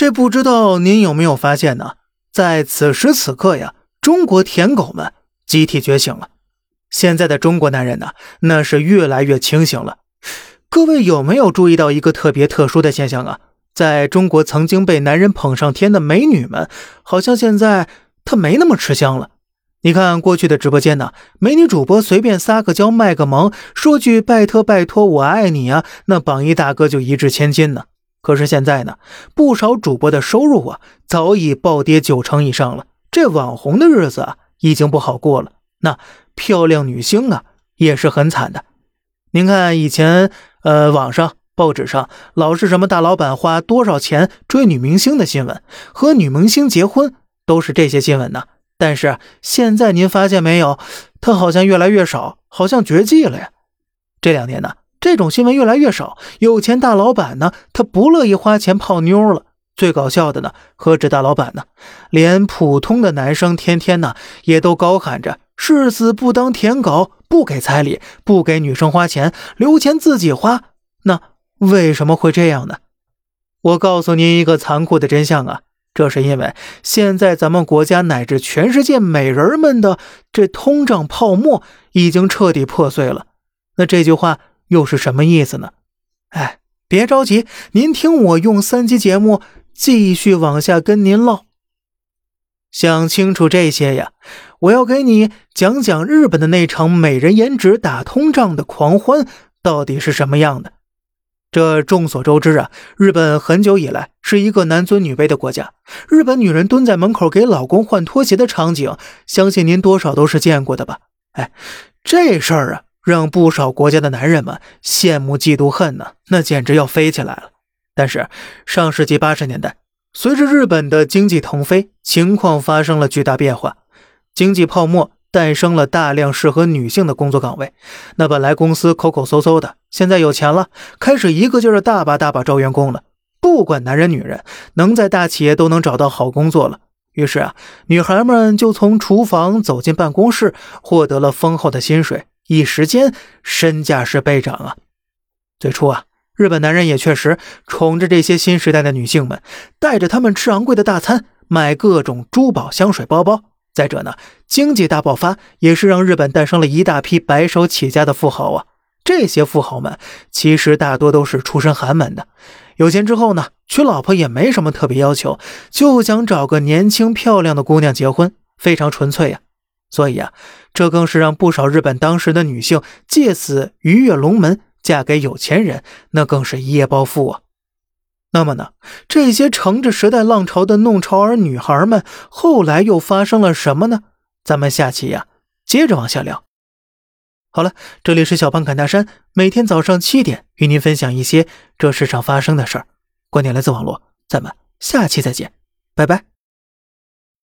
这不知道您有没有发现呢？在此时此刻呀，中国舔狗们集体觉醒了。现在的中国男人呢，那是越来越清醒了。各位有没有注意到一个特别特殊的现象啊？在中国曾经被男人捧上天的美女们，好像现在她没那么吃香了。你看过去的直播间呢，美女主播随便撒个娇、卖个萌，说句拜托拜托我爱你啊，那榜一大哥就一掷千金呢。可是现在呢，不少主播的收入啊，早已暴跌九成以上了。这网红的日子啊，已经不好过了。那漂亮女星啊，也是很惨的。您看以前，呃，网上、报纸上老是什么大老板花多少钱追女明星的新闻，和女明星结婚，都是这些新闻呢。但是现在您发现没有，他好像越来越少，好像绝迹了呀。这两年呢，这种新闻越来越少。有钱大老板呢，他不乐意花钱泡妞了。最搞笑的呢，何止大老板呢，连普通的男生天天呢，也都高喊着誓死不当舔狗，不给彩礼，不给女生花钱，留钱自己花。那为什么会这样呢？我告诉您一个残酷的真相啊。这是因为现在咱们国家乃至全世界美人们的这通胀泡沫已经彻底破碎了。那这句话又是什么意思呢？哎，别着急，您听我用三期节目继续往下跟您唠。想清楚这些呀，我要给你讲讲日本的那场美人颜值打通胀的狂欢到底是什么样的。这众所周知啊，日本很久以来是一个男尊女卑的国家。日本女人蹲在门口给老公换拖鞋的场景，相信您多少都是见过的吧？哎，这事儿啊，让不少国家的男人们羡慕嫉妒恨呢，那简直要飞起来了。但是上世纪八十年代，随着日本的经济腾飞，情况发生了巨大变化，经济泡沫。诞生了大量适合女性的工作岗位，那本来公司抠抠搜搜的，现在有钱了，开始一个劲儿的大把大把招员工了。不管男人女人，能在大企业都能找到好工作了。于是啊，女孩们就从厨房走进办公室，获得了丰厚的薪水，一时间身价是倍涨啊。最初啊，日本男人也确实宠着这些新时代的女性们，带着她们吃昂贵的大餐，买各种珠宝、香水、包包。再者呢，经济大爆发也是让日本诞生了一大批白手起家的富豪啊。这些富豪们其实大多都是出身寒门的，有钱之后呢，娶老婆也没什么特别要求，就想找个年轻漂亮的姑娘结婚，非常纯粹呀。所以啊，这更是让不少日本当时的女性借此鱼跃龙门，嫁给有钱人，那更是一夜暴富啊。那么呢？这些乘着时代浪潮的弄潮儿女孩们，后来又发生了什么呢？咱们下期呀，接着往下聊。好了，这里是小胖侃大山，每天早上七点与您分享一些这世上发生的事儿，观点来自网络。咱们下期再见，拜拜。